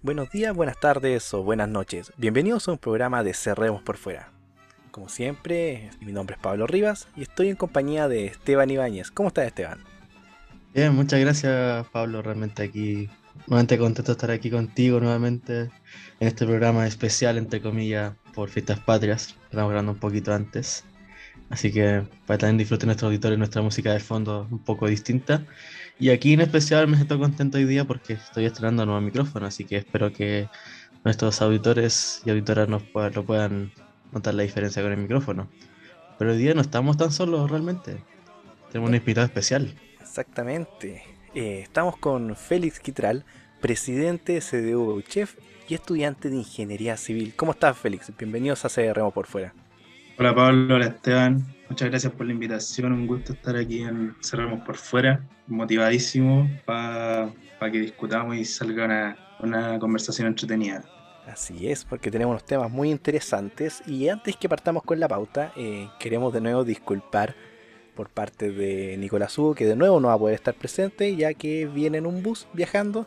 Buenos días, buenas tardes o buenas noches. Bienvenidos a un programa de Cerremos por Fuera. Como siempre, mi nombre es Pablo Rivas y estoy en compañía de Esteban Ibáñez. ¿Cómo estás, Esteban? Bien, muchas gracias, Pablo. Realmente aquí, nuevamente contento de estar aquí contigo nuevamente en este programa especial, entre comillas, por Fiestas Patrias. Estamos grabando un poquito antes. Así que para que también disfruten nuestro auditorio y nuestra música de fondo un poco distinta. Y aquí en especial me siento contento hoy día porque estoy estrenando un nuevo micrófono, así que espero que nuestros auditores y auditoras nos lo puedan notar la diferencia con el micrófono. Pero hoy día no estamos tan solos realmente. Tenemos un invitado especial. Exactamente. Eh, estamos con Félix Quitral, presidente de CDU Chef y estudiante de Ingeniería Civil. ¿Cómo estás, Félix? Bienvenidos a CRM por fuera. Hola Pablo, hola Esteban, muchas gracias por la invitación, un gusto estar aquí en Cerramos por Fuera, motivadísimo para que discutamos y salga una, conversación entretenida. Así es, porque tenemos unos temas muy interesantes. Y antes que partamos con la pauta, eh, queremos de nuevo disculpar por parte de Nicolás Hugo, que de nuevo no va a poder estar presente ya que viene en un bus viajando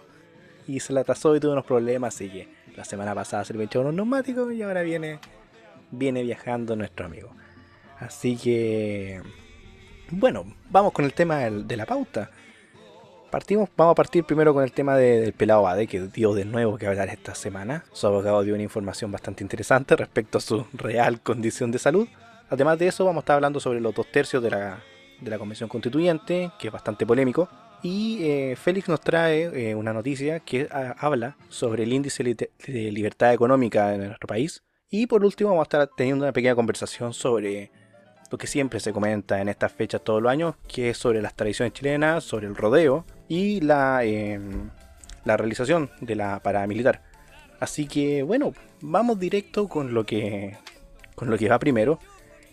y se le atrasó y tuvo unos problemas, así que la semana pasada se le echó unos neumáticos y ahora viene viene viajando nuestro amigo. Así que, bueno, vamos con el tema de la pauta. Partimos, vamos a partir primero con el tema del pelado Bade, que dio de nuevo que hablar esta semana. Su abogado dio una información bastante interesante respecto a su real condición de salud. Además de eso, vamos a estar hablando sobre los dos tercios de la, de la Convención Constituyente, que es bastante polémico. Y eh, Félix nos trae eh, una noticia que habla sobre el índice de libertad económica en nuestro país, y por último vamos a estar teniendo una pequeña conversación sobre lo que siempre se comenta en estas fechas todos los años, que es sobre las tradiciones chilenas, sobre el rodeo y la, em, la realización de la paramilitar. Así que bueno, vamos directo con lo que, con lo que va primero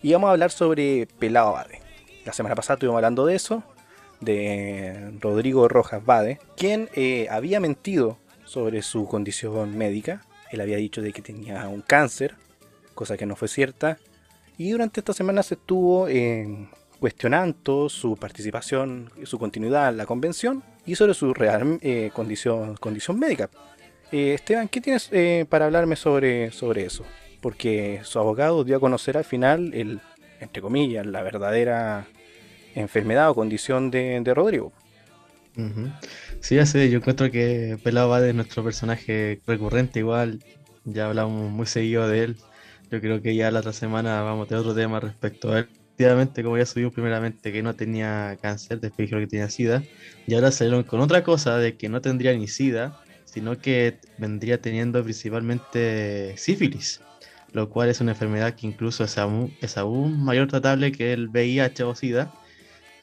y vamos a hablar sobre Pelado Bade. La semana pasada estuvimos hablando de eso, de Rodrigo Rojas Bade, quien eh, había mentido sobre su condición médica él había dicho de que tenía un cáncer, cosa que no fue cierta. Y durante esta semana se estuvo eh, cuestionando su participación, su continuidad en la convención y sobre su real eh, condición, condición médica. Eh, Esteban, ¿qué tienes para hablarme sobre, sobre eso? Porque su abogado dio a conocer al final, el, entre comillas, la verdadera enfermedad o condición de, de Rodrigo. Sí, ya sé, yo encuentro que Pelado va de nuestro personaje recurrente igual, ya hablamos muy seguido de él. Yo creo que ya la otra semana vamos a tener otro tema respecto a él. Efectivamente, como ya subimos primeramente que no tenía cáncer, después dijeron que tenía SIDA, y ahora salieron con otra cosa de que no tendría ni SIDA, sino que vendría teniendo principalmente sífilis, lo cual es una enfermedad que incluso es aún, es aún mayor tratable que el VIH o SIDA,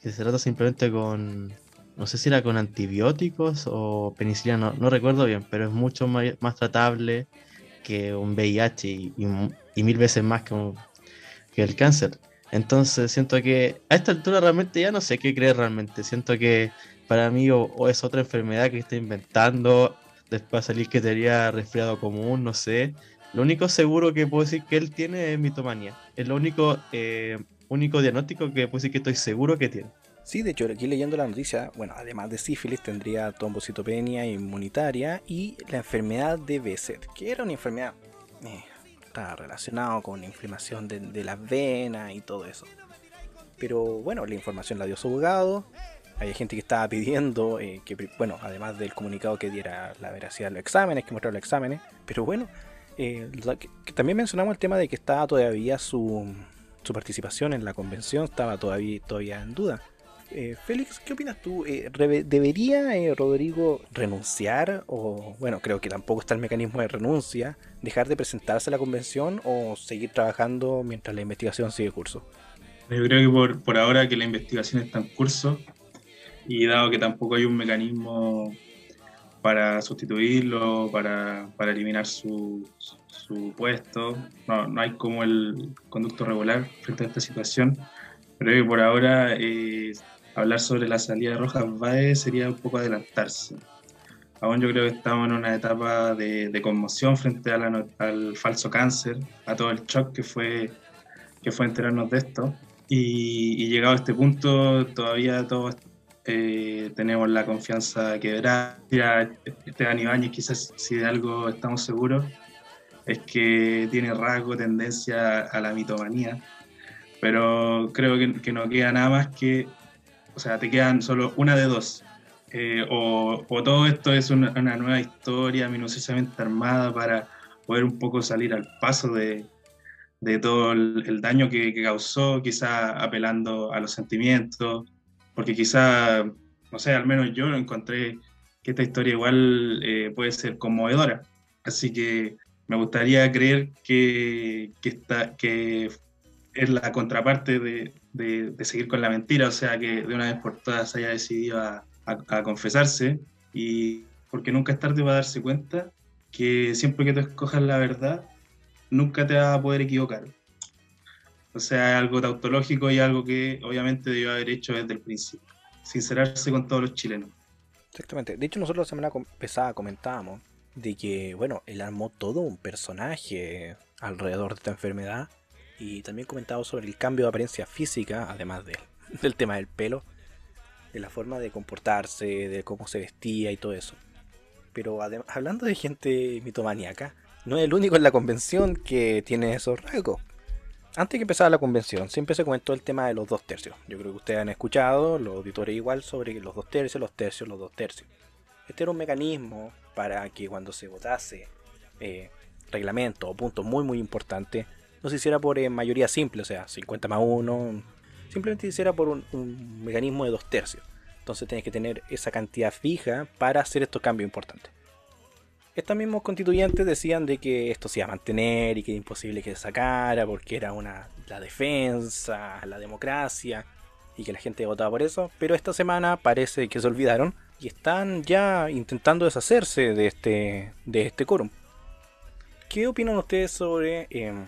que se trata simplemente con no sé si era con antibióticos o penicilina, no, recuerdo bien, pero es mucho más, tratable que un VIH y, mil veces más que, el cáncer. Entonces siento que a esta altura realmente ya no sé qué creer realmente. Siento que para mí o, es otra enfermedad que está inventando, después salir que tenía resfriado común, no sé. Lo único seguro que puedo decir que él tiene es mitomanía. Es lo único, eh, único diagnóstico que puedo decir que estoy seguro que tiene. Sí, de hecho, aquí leyendo la noticia, bueno, además de sífilis, tendría trombocitopenia inmunitaria y la enfermedad de Besset, que era una enfermedad eh, está relacionado con la inflamación de, las venas y todo eso. Pero bueno, la información la dio su abogado. Hay gente que estaba pidiendo eh, que, bueno, además del comunicado que diera la veracidad de los exámenes, que mostrara los exámenes. Pero bueno, eh, también mencionamos el tema de que estaba todavía su, su participación en la convención, estaba todavía, todavía en duda. Eh, Félix, ¿qué opinas tú? Eh, ¿Debería eh, Rodrigo renunciar? O, bueno, creo que tampoco está el mecanismo de renuncia. ¿Dejar de presentarse a la convención o seguir trabajando mientras la investigación sigue curso? Yo creo que por, por ahora que la investigación está en curso y dado que tampoco hay un mecanismo para sustituirlo, para, para eliminar su, su, puesto, no, no, hay como el conducto regular frente a esta situación. Creo que por ahora eh, hablar sobre la salida de Rojas Baez sería un poco adelantarse. Aún yo creo que estamos en una etapa de, conmoción frente al falso cáncer, a todo el shock que fue, que fue enterarnos de esto. Y, llegado a este punto, todavía todo eh, tenemos la confianza que verá. Esteban Ibáñez, quizás si de algo estamos seguros, es que tiene rasgo, tendencia a la mitomanía, pero creo que, no queda nada más que, o sea, te quedan solo una de dos. Eh, o, todo esto es una, nueva historia minuciosamente armada para poder un poco salir al paso de, todo el, daño que, que causó, quizá apelando a los sentimientos, porque quizá, no sé, al menos yo encontré que esta historia igual eh, puede ser conmovedora. Así que me gustaría creer que, que, que es la contraparte de, de, seguir con la mentira, o sea, que de una vez por todas haya decidido a, a, confesarse, y porque nunca es tarde para darse cuenta que siempre que tú escojas la verdad, nunca te vas a poder equivocar. O sea, algo tautológico y algo que obviamente debió haber hecho desde el principio. Sincerarse con todos los chilenos. Exactamente. De hecho, nosotros la semana pasada comentábamos de que, bueno, él armó todo un personaje alrededor de esta enfermedad. Y también comentaba sobre el cambio de apariencia física, además de, del tema del pelo, de la forma de comportarse, de cómo se vestía y todo eso. Pero hablando de gente mitomaníaca, no es el único en la convención que tiene esos rasgos antes que empezara la convención, siempre se comentó el tema de los dos tercios. Yo creo que ustedes han escuchado, los auditores igual, sobre los dos tercios, los tercios, los dos tercios. Este era un mecanismo para que cuando se votase eh, reglamento o puntos muy muy importantes, no se hiciera por eh, mayoría simple, o sea, 50 más 1, simplemente se hiciera por un, mecanismo de dos tercios. Entonces tenés que tener esa cantidad fija para hacer estos cambios importantes. Estos mismos constituyentes decían de que esto se iba a mantener y que era imposible que se sacara porque era una la defensa, la democracia y que la gente votaba por eso, pero esta semana parece que se olvidaron y están ya intentando deshacerse de este de este quórum. ¿Qué opinan ustedes sobre em,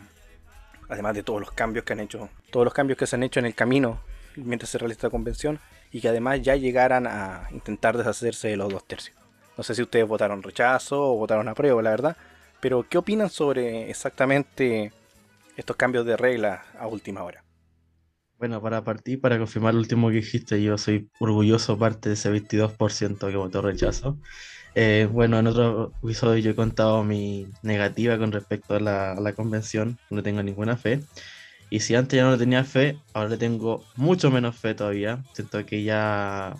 además de todos los cambios que han hecho, todos los cambios que se han hecho en el camino mientras se realiza la convención y que además ya llegaran a intentar deshacerse de los dos tercios? No sé si ustedes votaron rechazo o votaron apruebo, la verdad. Pero, ¿qué opinan sobre exactamente estos cambios de reglas a última hora? Bueno, para partir, para confirmar lo último que dijiste, yo soy orgulloso parte de ese 22% que votó rechazo. Eh, bueno, en otro episodio yo he contado mi negativa con respecto a la, convención, no tengo ninguna fe. Y si antes ya no tenía fe, ahora le tengo mucho menos fe todavía. Siento que ya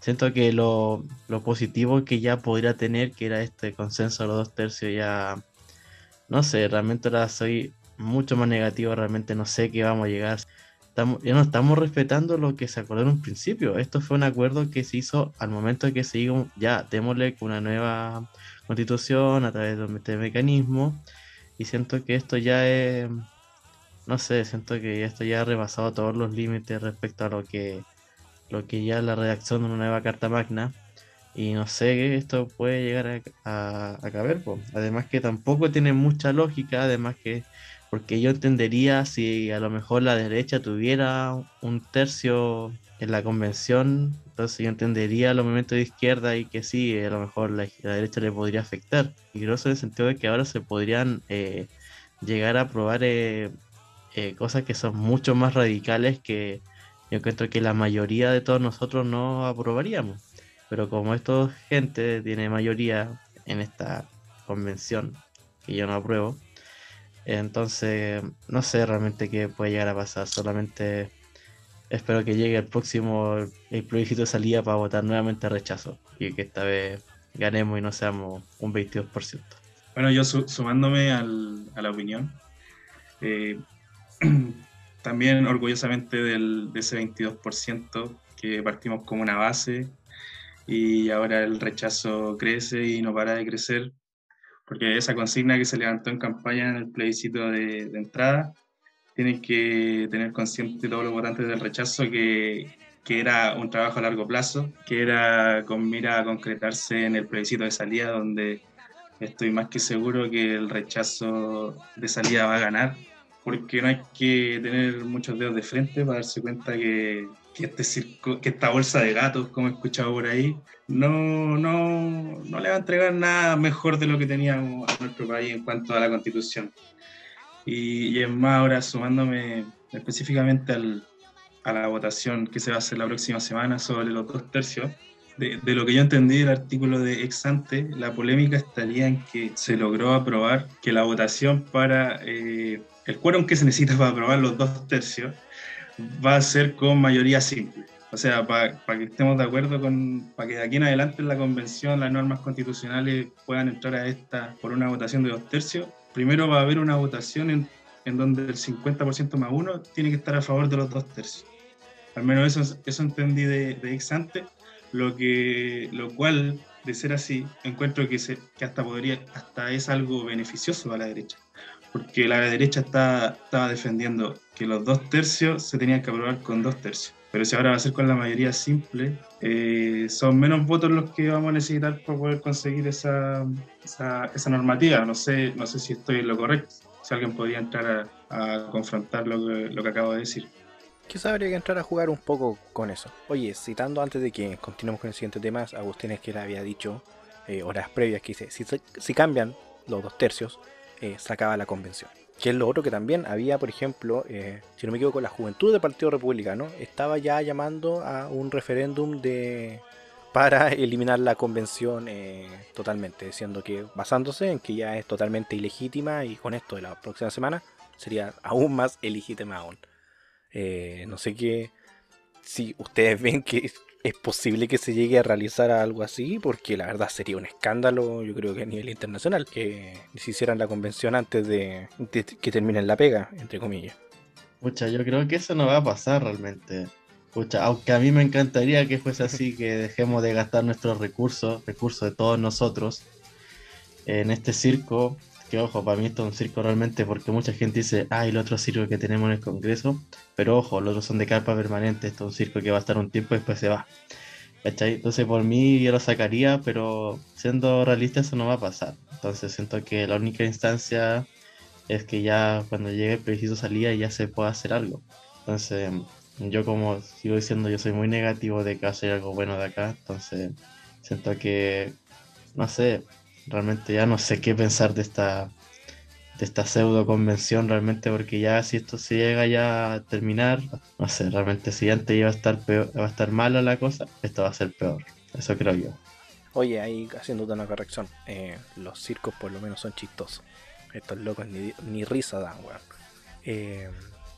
siento que lo, positivo que ya podría tener, que era este consenso de los dos tercios, ya no sé, realmente ahora soy mucho más negativo, realmente no sé qué vamos a llegar. Estamos, ya no estamos respetando lo que se acordó en un principio. Esto fue un acuerdo que se hizo al momento de que se dijo, ya, démosle una nueva constitución a través de este mecanismo. Y siento que esto ya es, no sé, siento que esto ya ha rebasado todos los límites respecto a lo que lo que ya la redacción de una nueva carta magna. Y no sé, esto puede llegar a, a, caber. Además que tampoco tiene mucha lógica, además que, porque yo entendería si a lo mejor la derecha tuviera un tercio en la convención, entonces yo entendería los movimientos de izquierda y que sí, a lo mejor la, derecha le podría afectar. Y en el sentido de que ahora se podrían eh, llegar a aprobar eh, eh, cosas que son mucho más radicales que yo encuentro que la mayoría de todos nosotros no aprobaríamos. Pero como esta gente tiene mayoría en esta convención, que yo no apruebo, entonces no sé realmente qué puede llegar a pasar. Solamente espero que llegue el próximo el plebiscito de salida para votar nuevamente rechazo y que esta vez ganemos y no seamos un 22%. Bueno, yo sumándome al, a la opinión, eh, también orgullosamente del, de ese 22% que partimos como una base y ahora el rechazo crece y no para de crecer, porque esa consigna que se levantó en campaña en el plebiscito de, entrada, tienen que tener consciente todos los votantes del rechazo que, que era un trabajo a largo plazo, que era con mira a concretarse en el plebiscito de salida, donde estoy más que seguro que el rechazo de salida va a ganar porque no hay que tener muchos dedos de frente para darse cuenta que, que este circo, que esta bolsa de gatos, como he escuchado por ahí, no, no, no le va a entregar nada mejor de lo que teníamos a nuestro país en cuanto a la constitución. Y, y es más, ahora sumándome específicamente al, a la votación que se va a hacer la próxima semana sobre los dos tercios, de, lo que yo entendí del artículo de ex ante, la polémica estaría en que se logró aprobar que la votación para eh, el quórum que se necesita para aprobar los dos tercios va a ser con mayoría simple. O sea, para que estemos de acuerdo con, para que de aquí en adelante en la convención las normas constitucionales puedan entrar a esta por una votación de dos tercios, primero va a haber una votación en, en donde el 50% más uno tiene que estar a favor de los dos tercios. Al menos eso, eso entendí de, de ex ante, lo, que, lo cual, de ser así, encuentro que, se, que hasta, podría, hasta es algo beneficioso a la derecha porque la derecha está, estaba defendiendo que los dos tercios se tenían que aprobar con dos tercios. Pero si ahora va a ser con la mayoría simple, eh, son menos votos los que vamos a necesitar para poder conseguir esa, esa, normativa. No sé, no sé si estoy en lo correcto, si alguien podría entrar a, confrontar lo que, lo que acabo de decir. Quizá habría que entrar a jugar un poco con eso. Oye, citando antes de que continuemos con el siguiente tema, Agustín es que le había dicho eh, horas previas que dice, si, si cambian los dos tercios, eh, sacaba la convención. Que es lo otro que también había, por ejemplo, eh, si no me equivoco, la juventud del Partido Republicano estaba ya llamando a un referéndum de para eliminar la convención eh, totalmente, diciendo que basándose en que ya es totalmente ilegítima y con esto de la próxima semana sería aún más ilegítima aún. no sé qué, si ustedes ven que es posible que se llegue a realizar algo así, porque la verdad sería un escándalo, yo creo que a nivel internacional, que se hicieran la convención antes de, que terminen la pega, entre comillas. Pucha, yo creo que eso no va a pasar realmente. Pucha, aunque a mí me encantaría que fuese así, que dejemos de gastar nuestros recursos, recursos de todos nosotros, en este circo, que ojo, para mí esto es un circo realmente porque mucha gente dice, ah, el otro circo que tenemos en el Congreso, pero ojo, los otros son de carpa permanente, esto es un circo que va a estar un tiempo y después se va. ¿Cachai? Entonces por mí yo lo sacaría, pero siendo realista eso no va a pasar. Entonces siento que la única instancia es que ya cuando llegue el preciso salida ya se pueda hacer algo. Entonces yo como sigo diciendo, yo soy muy negativo de que hacer algo bueno de acá, entonces siento que, no sé, realmente ya no sé qué pensar de esta, de esta pseudo convención realmente, porque ya si esto se llega ya a terminar, no sé, realmente si antes iba a estar peor, va a estar mala la cosa, esto va a ser peor. Eso creo yo. Oye, ahí haciéndote una corrección, eh, los circos por lo menos son chistosos. Estos locos ni, risa dan, weón. Eh,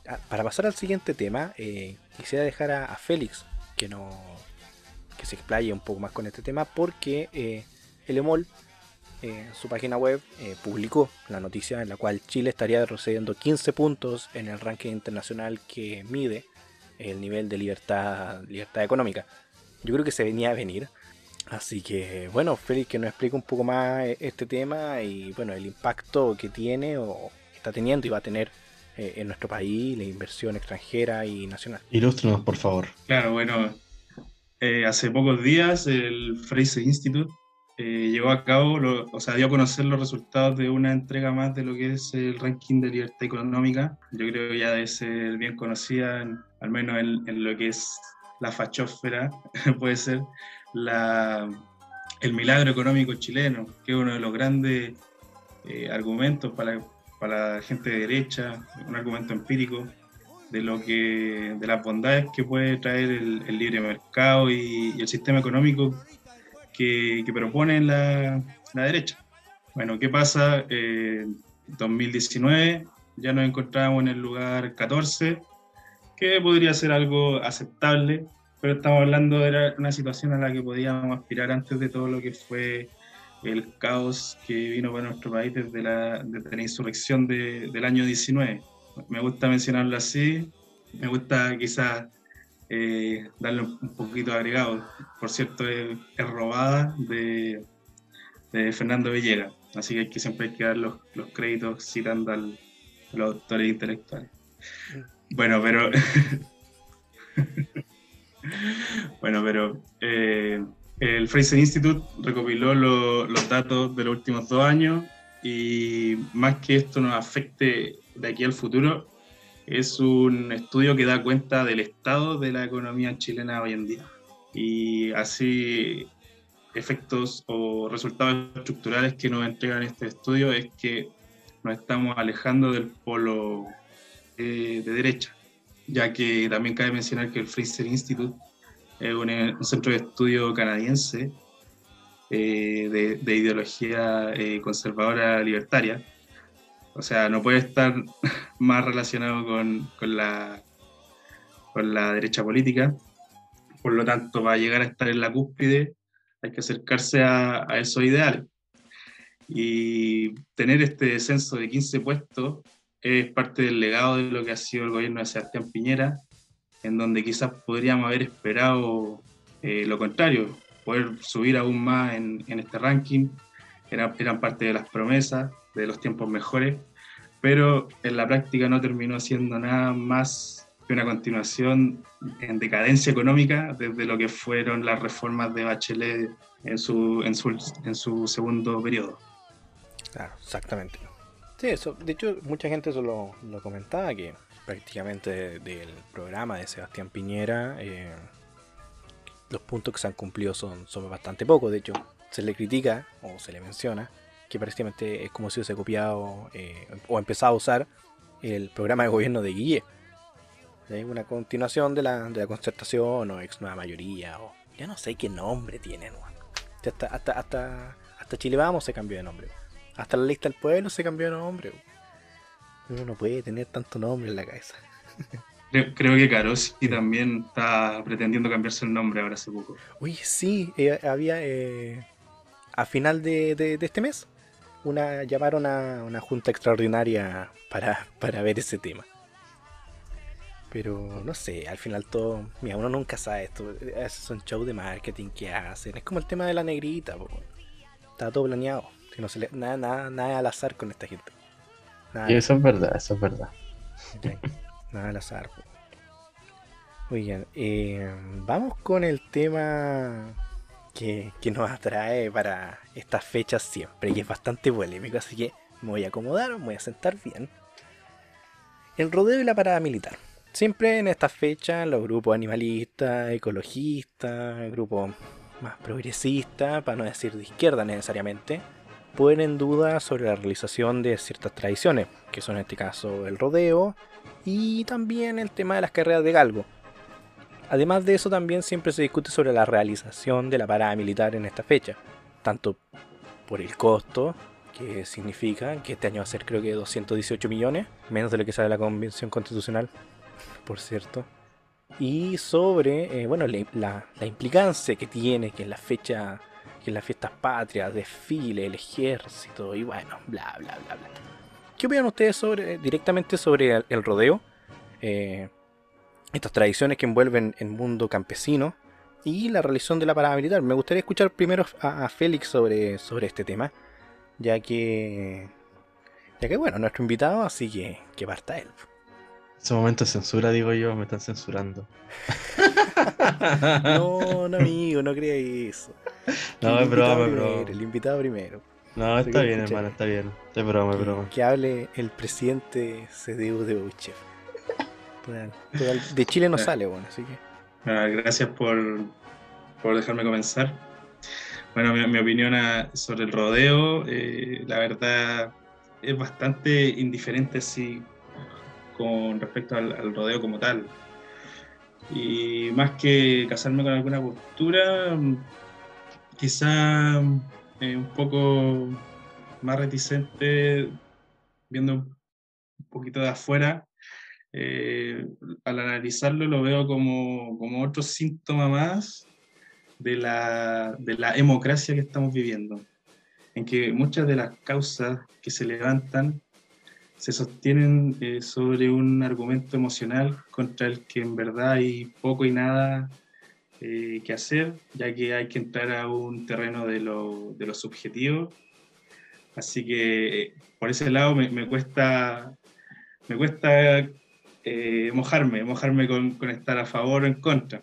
ah, para pasar al siguiente tema, eh, quisiera dejar a, Félix que no que se explaye un poco más con este tema porque el EMOL en su página web eh, publicó la noticia en la cual Chile estaría retrocediendo 15 puntos en el ranking internacional que mide el nivel de libertad, libertad económica. Yo creo que se venía a venir. Así que, bueno, Félix, que nos explique un poco más eh, este tema y, bueno, el impacto que tiene o está teniendo y va a tener eh, en nuestro país, la inversión extranjera y nacional. Ilústrenos, por favor. Claro, bueno, hace pocos días el Fraser Institute eh, llevó a cabo, o sea, dio a conocer los resultados de una entrega más de lo que es el ranking de libertad económica. Yo creo que ya debe ser bien conocida, al menos en, lo que es la fachósfera, puede ser el milagro económico chileno, que es uno de los grandes eh, argumentos para, para la gente de derecha, un argumento empírico de lo que de las bondades que puede traer el, libre mercado y, el sistema económico que, propone la, derecha. Bueno, ¿qué pasa? En 2019 ya nos encontramos en el lugar 14, que podría ser algo aceptable, pero estamos hablando de una situación a la que podíamos aspirar antes de todo lo que fue el caos que vino para nuestro país desde la, desde la insurrección del año 19. Me gusta mencionarlo así, me gusta quizás eh, darle un poquito agregado. Por cierto, es, robada de, Fernando Villega, así que, hay que siempre hay que dar los, créditos citando a los autores intelectuales. Bueno, pero. bueno, pero eh, el Fraser Institute recopiló los datos de los últimos dos años y más que esto nos afecte de aquí al futuro, es un estudio que da cuenta del estado de la economía chilena hoy en día. Y así efectos o resultados estructurales que nos entregan este estudio es que nos estamos alejando del polo de derecha. ya que también cabe mencionar que el Fraser Institute es un, un centro de estudio canadiense eh, de, de, ideología eh, conservadora libertaria. O sea, no puede estar más relacionado con, con, la, con la derecha política. Por lo tanto, para llegar a estar en la cúspide hay que acercarse a, a esos ideales. Y tener este descenso de 15 puestos es parte del legado de lo que ha sido el gobierno de Sebastián Piñera, en donde quizás podríamos haber esperado eh, lo contrario, poder subir aún más en, en este ranking, Era, eran parte de las promesas de los tiempos mejores, pero en la práctica no terminó siendo nada más que una continuación en decadencia económica desde lo que fueron las reformas de Bachelet en su, en su, en su segundo periodo. Claro, exactamente. Sí, eso, de hecho, mucha gente eso lo, lo comentaba, que prácticamente del programa de Sebastián Piñera, eh, los puntos que se han cumplido son, son bastante pocos. De hecho, se le critica o se le menciona que prácticamente es como si hubiese copiado eh, o empezado a usar el programa de gobierno de Guille. ¿Sí? Una continuación de la, de la concertación o ex nueva mayoría, o ya no sé qué nombre tienen. Hasta, hasta, hasta, hasta Chile Vamos se cambió de nombre. Hasta la lista del pueblo se cambió de nombre. Uno no puede tener tanto nombre en la cabeza. Creo, que Carosi también está pretendiendo cambiarse el nombre ahora hace poco. Uy, sí, eh, había eh, a final de, de, de, este mes una llamaron a una junta extraordinaria para, para ver ese tema. Pero no sé, al final todo. Mira, uno nunca sabe esto. Esos son shows de marketing que hacen. Es como el tema de la negrita, po. Está todo planeado. Si no se le, nada, nada, nada al azar con esta gente. Nada y eso es verdad, eso es verdad. Okay. Nada al azar. Po. Oigan, eh, vamos con el tema que, que, nos atrae para estas fechas siempre, y es bastante polémico, así que me voy a acomodar, me voy a sentar bien. El rodeo y la parada militar. Siempre en estas fechas los grupos animalistas, ecologistas, grupos más progresistas, para no decir de izquierda necesariamente, ponen en duda sobre la realización de ciertas tradiciones, que son en este caso el rodeo y también el tema de las carreras de galgo. Además de eso también siempre se discute sobre la realización de la parada militar en esta fecha, tanto por el costo, que significa que este año va a ser creo que 218 millones, menos de lo que sale la Convención Constitucional, por cierto, y sobre eh, bueno, la, la, implicancia que tiene que en la fecha, que en las fiestas patrias, desfile, el ejército y bueno, bla bla bla bla. ¿Qué opinan ustedes sobre, directamente sobre el, el rodeo? Eh, estas tradiciones que envuelven el mundo campesino y la realización de la parada militar. Me gustaría escuchar primero a, a Félix sobre, sobre este tema, ya que, ya que bueno, nuestro invitado, así que que parta él. Ese momento de censura, digo yo, me están censurando. no, no, amigo, no creas eso. No, es broma, broma. El invitado primero. No, está bien, escuchar. hermano, está bien. Es broma, es broma. Que hable el presidente CDU de De Chile no sale, bueno, así que. Ah, gracias por, por dejarme comenzar. Bueno, mi, mi opinión a, sobre el rodeo, eh, la verdad, es bastante indiferente si con respecto al, al, rodeo como tal. Y más que casarme con alguna postura, quizá eh, un poco más reticente, viendo un poquito de afuera, eh, al analizarlo lo veo como, como otro síntoma más de la, de la democracia que estamos viviendo, en que muchas de las causas que se levantan se sostienen eh, sobre un argumento emocional contra el que en verdad hay poco y nada eh, que hacer, ya que hay que entrar a un terreno de lo, de lo subjetivo. Así que por ese lado me, me cuesta, me cuesta eh, mojarme, mojarme con, con, estar a favor o en contra,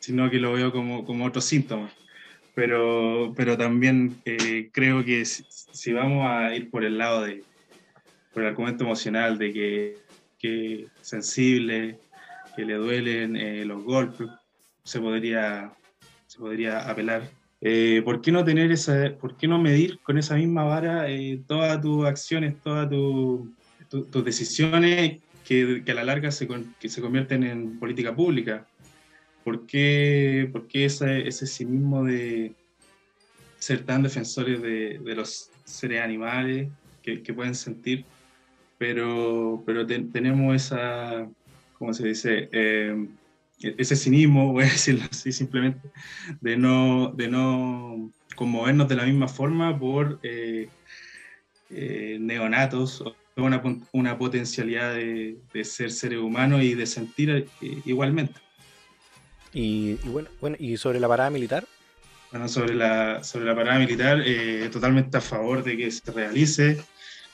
sino que lo veo como, como otro síntoma. Pero, pero también eh, creo que si, si, vamos a ir por el lado de, por el argumento emocional de que, que sensible, que le duelen eh, los golpes, se podría, se podría apelar. Eh, ¿Por qué no tener esa, por qué no medir con esa misma vara eh, todas tus acciones, todas tu, tu, tus decisiones que, a la larga se, que se convierten en política pública. ¿Por qué, por qué ese, ese cinismo de ser tan defensores de, de los seres animales que, que, pueden sentir? Pero, pero tenemos esa, ¿cómo se dice? Eh, ese cinismo, voy a decirlo así simplemente, de no, de no conmovernos de la misma forma por eh, eh, neonatos o una, una potencialidad de, de, ser seres humanos y de sentir eh, igualmente. Y, bueno, bueno, ¿y sobre la parada militar? Bueno, sobre la, sobre la parada militar, totalmente a favor de que se realice.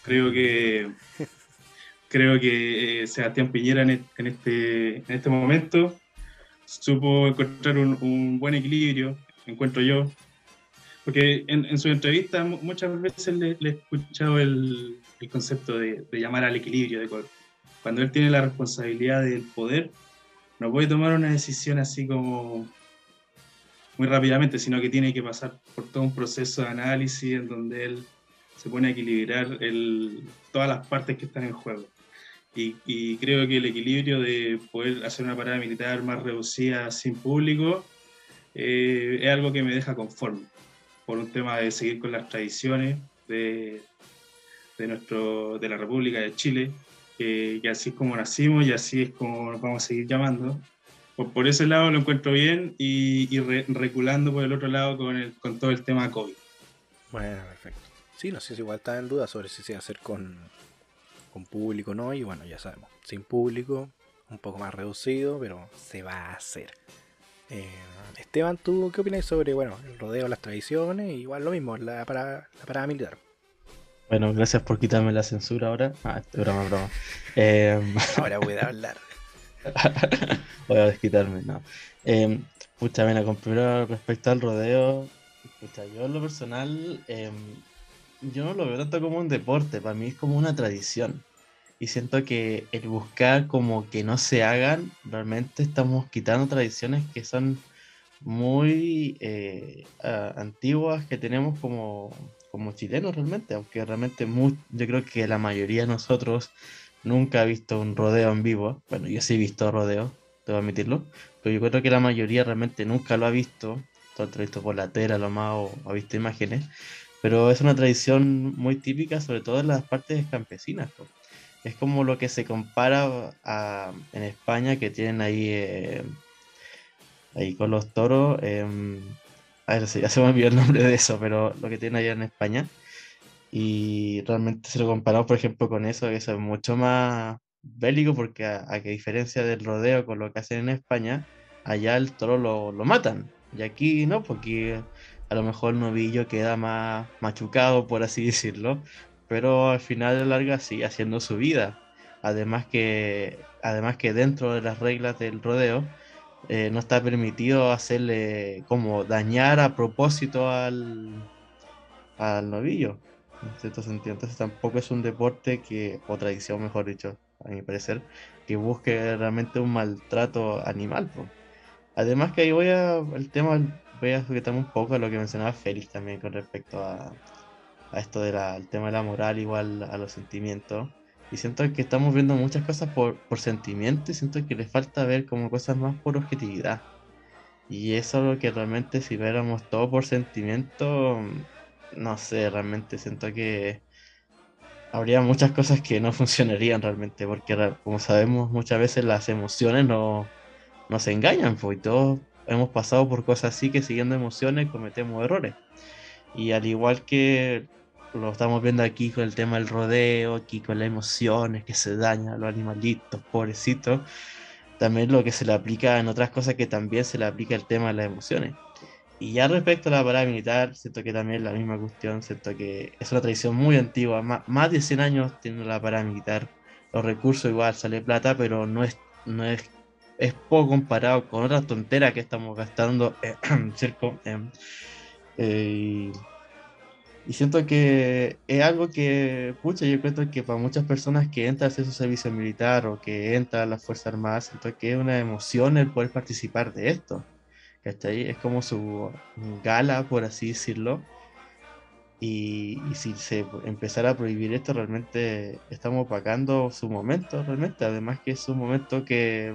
Creo que creo que Sebastián Piñera en, en, este, en este momento supo encontrar un, buen equilibrio, encuentro yo, porque en, su entrevista muchas veces le, he escuchado el, concepto de, llamar al equilibrio, de cuando él tiene la responsabilidad del poder, no puede tomar una decisión así como muy rápidamente, sino que tiene que pasar por todo un proceso de análisis en donde él se pone a equilibrar todas las partes que están en juego. Y, creo que el equilibrio de poder hacer una parada militar más reducida sin público eh, es algo que me deja conforme, por un tema de seguir con las tradiciones de, de, nuestro, de la República de Chile, que, así es como nacimos y así es como nos vamos a seguir llamando. Por, por ese lado lo encuentro bien y, reculando por el otro lado con, el, con todo el tema COVID. Bueno, perfecto. Sí, no sé si igual está en duda sobre si se va a hacer con, con público no, y bueno, ya sabemos, sin público, un poco más reducido, pero se va a hacer. Eh, Esteban, ¿tú qué opinas sobre bueno, el rodeo, las tradiciones? Igual lo mismo, la, para, la parada militar. Bueno, gracias por quitarme la censura ahora. Ah, broma, broma. Eh, ahora voy a hablar. voy a desquitarme, no. Eh, pucha, mira, con primero respecto al rodeo, pucha, yo en lo personal, eh, yo no lo veo tanto como un deporte, para mí es como una tradición. Y siento que el buscar como que no se hagan, realmente estamos quitando tradiciones que son muy eh, antiguas que tenemos como, como chilenos realmente, aunque realmente yo creo que la mayoría de nosotros nunca ha visto un rodeo en vivo. Bueno, yo sí he visto rodeo, debo admitirlo, pero yo creo que la mayoría realmente nunca lo ha visto, todo lo visto por la tela, lo más, o ha visto imágenes. Pero es una tradición muy típica, sobre todo en las partes campesinas. Es como lo que se compara en España, que tienen ahí, eh, ahí con los toros. Em, a ver, ya se me olvidó el nombre de eso, pero lo que tienen allá en España. Y realmente se lo comparamos, por ejemplo, con eso, eso es mucho más bélico, porque a, que diferencia del rodeo con lo que hacen en España, allá el toro lo, lo matan. Y aquí no, porque a lo mejor el novillo queda más machucado, por así decirlo, pero al final de larga sigue haciendo su vida. Además que, además que dentro de las reglas del rodeo eh, no está permitido hacerle como dañar a propósito al, al novillo. En cierto sentido. Entonces tampoco es un deporte que, o tradición mejor dicho, a mi parecer, que busque realmente un maltrato animal. Además que ahí voy a el tema voy a sujetar un poco a lo que mencionaba Félix también con respecto a, a esto del tema de la moral igual a los sentimientos. Y siento que estamos viendo muchas cosas por, por sentimiento y siento que le falta ver como cosas más por objetividad. Y eso es lo que realmente si viéramos todo por sentimiento, no sé, realmente siento que habría muchas cosas que no funcionarían realmente, porque como sabemos muchas veces las emociones no, nos engañan, pues, y todos hemos pasado por cosas así que siguiendo emociones cometemos errores. Y al igual que lo estamos viendo aquí con el tema del rodeo, aquí con las emociones que se dañan a los animalitos, pobrecitos, también lo que se le aplica en otras cosas que también se le aplica el tema de las emociones. Y ya respecto a la parada militar, siento que también es la misma cuestión, siento que es una tradición muy antigua, más, más de 100 años tiene la parada militar, los recursos igual sale plata, pero no es, no es es poco comparado con otras tonteras que estamos gastando. Eh, y siento que es algo que, pucha, yo creo que para muchas personas que entran a hacer su servicio militar o que entran a las Fuerzas Armadas, siento que es una emoción el poder participar de esto. ¿cachai? Es como su gala, por así decirlo. Y, si se empezara a prohibir esto, realmente estamos opacando su momento, realmente. Además que es un momento que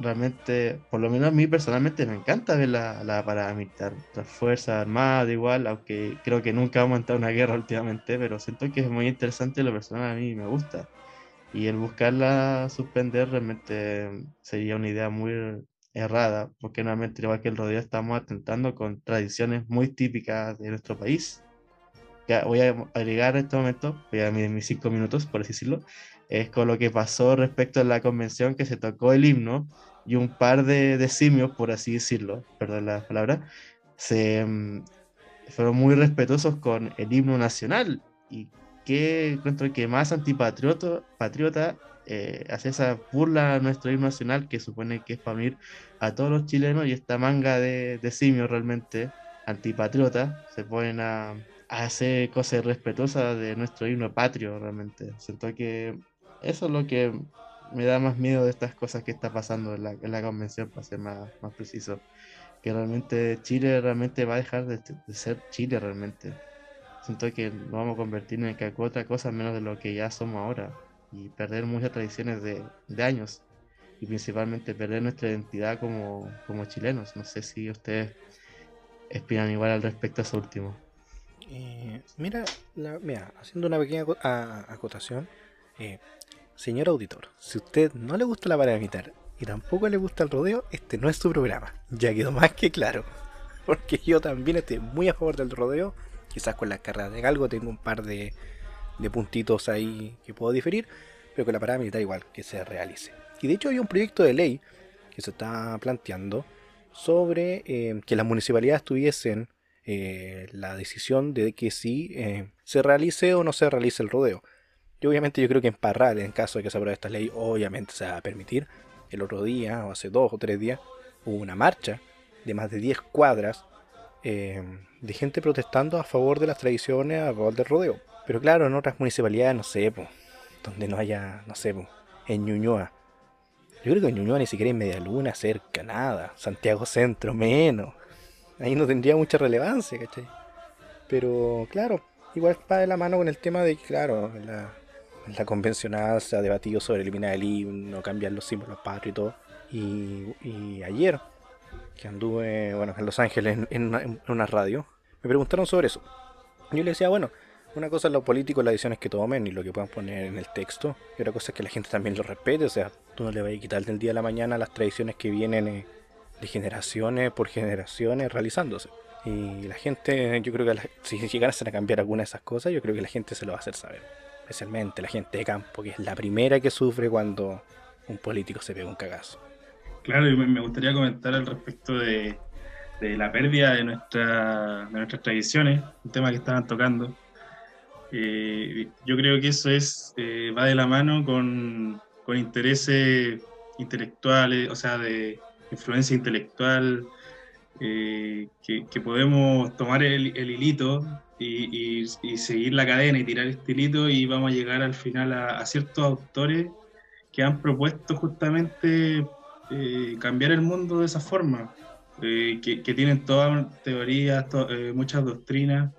realmente, por lo menos a mí personalmente me encanta ver la, la paramilitar, las Fuerzas Armadas igual, aunque creo que nunca vamos a entrar en una guerra últimamente, pero siento que es muy interesante lo personal a mí me gusta. Y el buscarla suspender realmente sería una idea muy errada, porque normalmente igual que el rodeo estamos atentando con tradiciones muy típicas de nuestro país. Ya voy a agregar en este momento, voy a mis cinco minutos, por así decirlo, es con lo que pasó respecto a la convención que se tocó el himno y un par de, simios, por así decirlo, perdón la palabra, se mm, fueron muy respetuosos con el himno nacional y que encuentro que más antipatriota patriota, eh, hace esa burla a nuestro himno nacional que supone que es para unir a todos los chilenos y esta manga de, de simios realmente antipatriota se ponen a, a hacer cosas respetuosas de nuestro himno patrio realmente. Siento que eso es lo que me da más miedo de estas cosas que está pasando en la, en la convención, para ser más, más, preciso. Que realmente Chile realmente va a dejar de, ser Chile realmente. Siento que nos vamos a convertir en cualquier otra cosa menos de lo que ya somos ahora. Y perder muchas tradiciones de, de años. Y principalmente perder nuestra identidad como, como chilenos. No sé si ustedes opinan igual al respecto a eso último. Eh, mira, mira, haciendo una pequeña acotación. Eh, Señor auditor, si usted no le gusta la militar y tampoco le gusta el rodeo, este no es su programa. Ya quedó más que claro. Porque yo también estoy muy a favor del rodeo. Quizás con la carrera de galgo tengo un par de, puntitos ahí que puedo diferir. Pero con la parada militar igual que se realice. Y de hecho hay un proyecto de ley que se está planteando sobre eh, que las municipalidades tuviesen eh, la decisión de que si eh, se realice o no se realice el rodeo. Y obviamente yo creo que en Parral, en caso de que se apruebe esta ley, obviamente se va a permitir. El otro día, o hace dos o tres días, hubo una marcha de más de 10 cuadras eh, de gente protestando a favor de las tradiciones, a favor del rodeo. Pero claro, en otras municipalidades, no sé, donde no haya, no sé, en Ñuñoa. Yo creo que en Ñuñoa ni siquiera hay media luna cerca, nada. Santiago Centro, menos. Ahí no tendría mucha relevancia, ¿cachai? Pero claro, igual va de la mano con el tema de, claro, la, la convencional se ha debatido sobre eliminar el himno, cambiar los símbolos patrios y todo. Y, ayer, que anduve bueno, en Los Ángeles en, una, radio, me preguntaron sobre eso. Yo le decía, bueno, una cosa es lo político, las decisiones que tomen y lo que puedan poner en el texto. Y otra cosa es que la gente también lo respete. O sea, tú no le vas a quitar del día a la mañana las tradiciones que vienen eh, de generaciones por generaciones realizándose. Y la gente, yo creo que si llegasen a cambiar alguna de esas cosas, yo creo que la gente se lo va a hacer saber especialmente la gente de campo, que es la primera que sufre cuando un político se pega un cagazo. Claro, y me gustaría comentar al respecto de, la pérdida de, nuestra, de nuestras tradiciones, un tema que estaban tocando. Eh, yo creo que eso es eh, va de la mano con, con, intereses intelectuales, o sea, de influencia intelectual, eh, que, podemos tomar el, hilito y, seguir la cadena y tirar el hilito y vamos a llegar al final a, ciertos autores que han propuesto justamente eh, cambiar el mundo de esa forma, eh, que, tienen todas teorías, muchas doctrinas.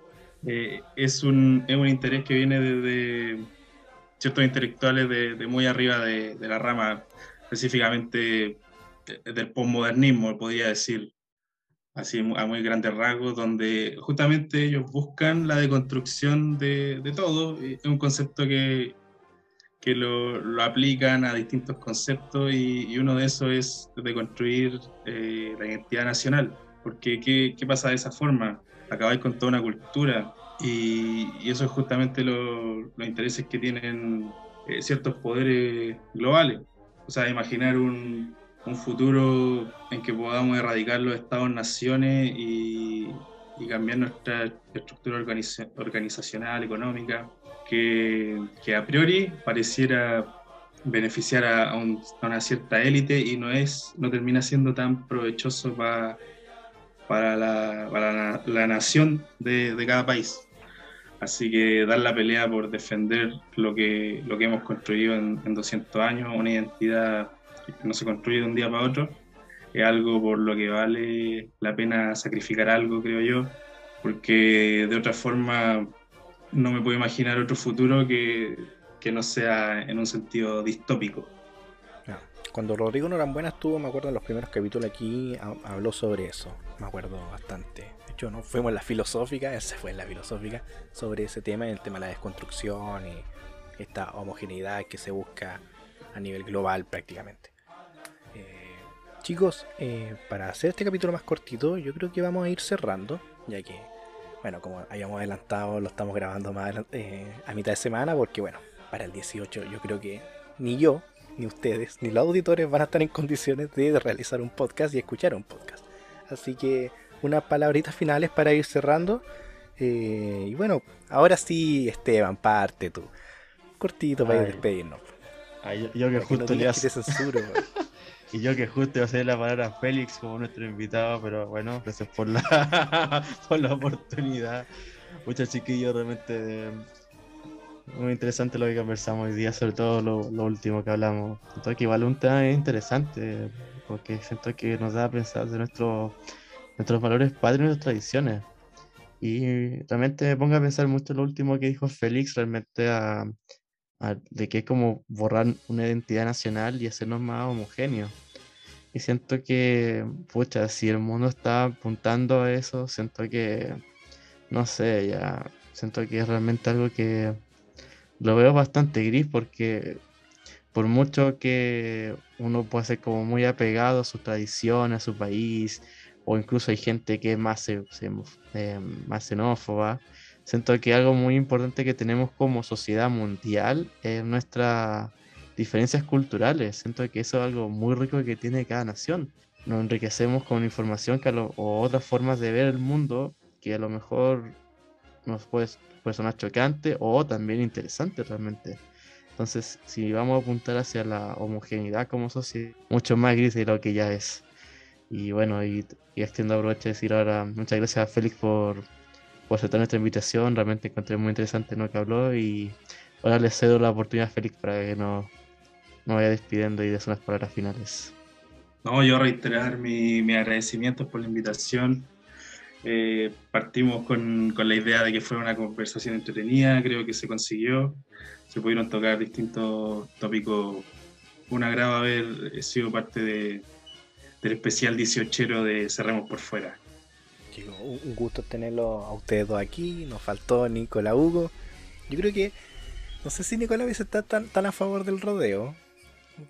es, un, es un interés que viene desde ciertos intelectuales de, muy arriba de, de, la rama, específicamente del postmodernismo, podría decir así a muy grandes rasgos, donde justamente ellos buscan la deconstrucción de, de todo. Es un concepto que, que lo, lo, aplican a distintos conceptos y, uno de esos es deconstruir eh, la identidad nacional. Porque ¿qué, ¿qué, pasa de esa forma? Acabáis con toda una cultura y, eso es justamente lo, los intereses que tienen eh, ciertos poderes globales. O sea, imaginar un, un futuro en que podamos erradicar los estados-naciones y, cambiar nuestra estructura organizacional, económica, que, a priori pareciera beneficiar a, una cierta élite y no es no termina siendo tan provechoso para, para, la, nación de, cada país. Así que dar la pelea por defender lo que, lo que hemos construido en, en 200 años, una identidad no se construye de un día para otro, es algo por lo que vale la pena sacrificar algo, creo yo, porque de otra forma no me puedo imaginar otro futuro que, que no sea en un sentido distópico. Cuando Rodrigo Norambuena estuvo, me acuerdo en los primeros capítulos aquí, habló sobre eso. Me acuerdo bastante. De hecho, no fuimos en la filosófica, esa fue en la filosófica, sobre ese tema, el tema de la desconstrucción y esta homogeneidad que se busca a nivel global prácticamente. Chicos, eh, para hacer este capítulo más cortito, yo creo que vamos a ir cerrando, ya que, bueno, como hayamos adelantado, lo estamos grabando más eh, a mitad de semana, porque, bueno, para el 18 yo creo que ni yo, ni ustedes, ni los auditores van a estar en condiciones de realizar un podcast y escuchar un podcast. Así que unas palabritas finales para ir cerrando. Eh, y bueno, ahora sí, Esteban, parte tú. Cortito para ir despedirnos. yo, que justo le hace... y yo que justo iba a hacer la palabra a Félix como nuestro invitado, pero bueno, gracias por la, por la oportunidad. Muchas chiquillos realmente muy interesante lo que conversamos hoy día, sobre todo lo, último que hablamos. Siento que igual un tema es interesante, porque siento que nos da a pensar de nuestros nuestros valores padres y nuestras tradiciones. Y realmente me pongo a pensar mucho lo último que dijo Félix, realmente de que es como borrar una identidad nacional y hacernos más homogéneos. Y siento que, pucha, si el mundo está apuntando a eso, siento que, no sé, ya, siento que es realmente algo que lo veo bastante gris porque por mucho que uno pueda ser como muy apegado a su tradición, a su país, o incluso hay gente que es más, eh, más xenófoba, siento que algo muy importante que tenemos como sociedad mundial es nuestras diferencias culturales. Siento que eso es algo muy rico que tiene cada nación. Nos enriquecemos con información que o otras formas de ver el mundo que a lo mejor nos puede personas chocante o también interesante realmente. Entonces, si vamos a apuntar hacia la homogeneidad como sociedad, mucho más gris de lo que ya es. Y bueno, y, y extiendo de decir ahora muchas gracias a Félix por, por aceptar nuestra invitación. Realmente encontré muy interesante lo que habló y ahora le cedo la oportunidad a Félix para que nos no vaya despidiendo y de unas palabras finales. No, yo reiterar mi, mi agradecimiento por la invitación. Eh, partimos con, con, la idea de que fuera una conversación entretenida, creo que se consiguió. Se pudieron tocar distintos tópicos. Un agrado haber sido parte de, del especial 18 de Cerremos por Fuera. Un gusto tenerlo a ustedes dos aquí. Nos faltó Nicolás Hugo. Yo creo que. No sé si Nicolás hubiese estado tan, tan a favor del rodeo.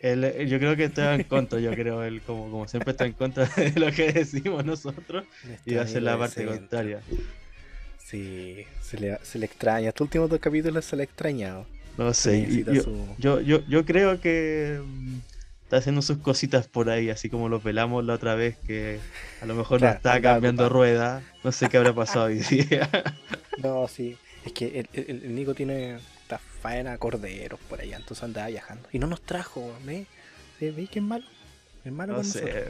Él, yo creo que está en contra, yo creo, él como, como siempre está en contra de lo que decimos nosotros y ser la parte contraria. Sí, se le, se le extraña. Estos últimos dos capítulos se le ha extrañado. No sé, yo, yo, yo, creo que está haciendo sus cositas por ahí, así como lo pelamos la otra vez, que a lo mejor no está cambiando rueda. No sé qué habrá pasado hoy día. No, sí. Es que el, el, el Nico tiene faena corderos por allá, entonces andaba viajando. Y no nos trajo, ¿ve? ¿Veis que es malo? Es malo no sé.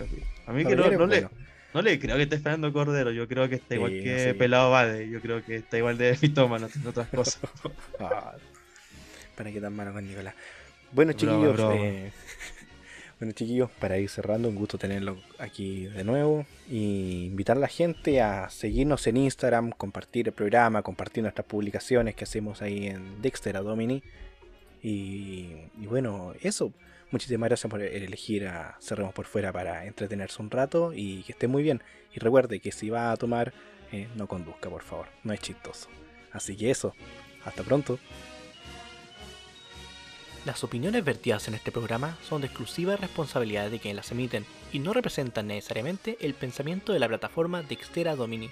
A mí que no, no, le, no, le, creo que esté esperando cordero, yo creo que está igual que Pelado Bade, yo creo que está igual de mitómano haciendo otras cosas. Ah, para qué tan malo con Nicolás. Bueno, chiquillos, eh, bueno, chiquillos, para ir cerrando, un gusto tenerlo aquí de nuevo. Y invitar a la gente a seguirnos en Instagram, compartir el programa, compartir nuestras publicaciones que hacemos ahí en Dexter Domini. Y, y, bueno, eso. Muchísimas gracias por elegir a Cerremos por Fuera para entretenerse un rato y que esté muy bien. Y recuerde que si va a tomar, eh, no conduzca, por favor. No es chistoso. Así que eso. Hasta pronto. Las opiniones vertidas en este programa son de exclusiva responsabilidad de quienes las emiten y no representan necesariamente el pensamiento de la plataforma Dextera Domini.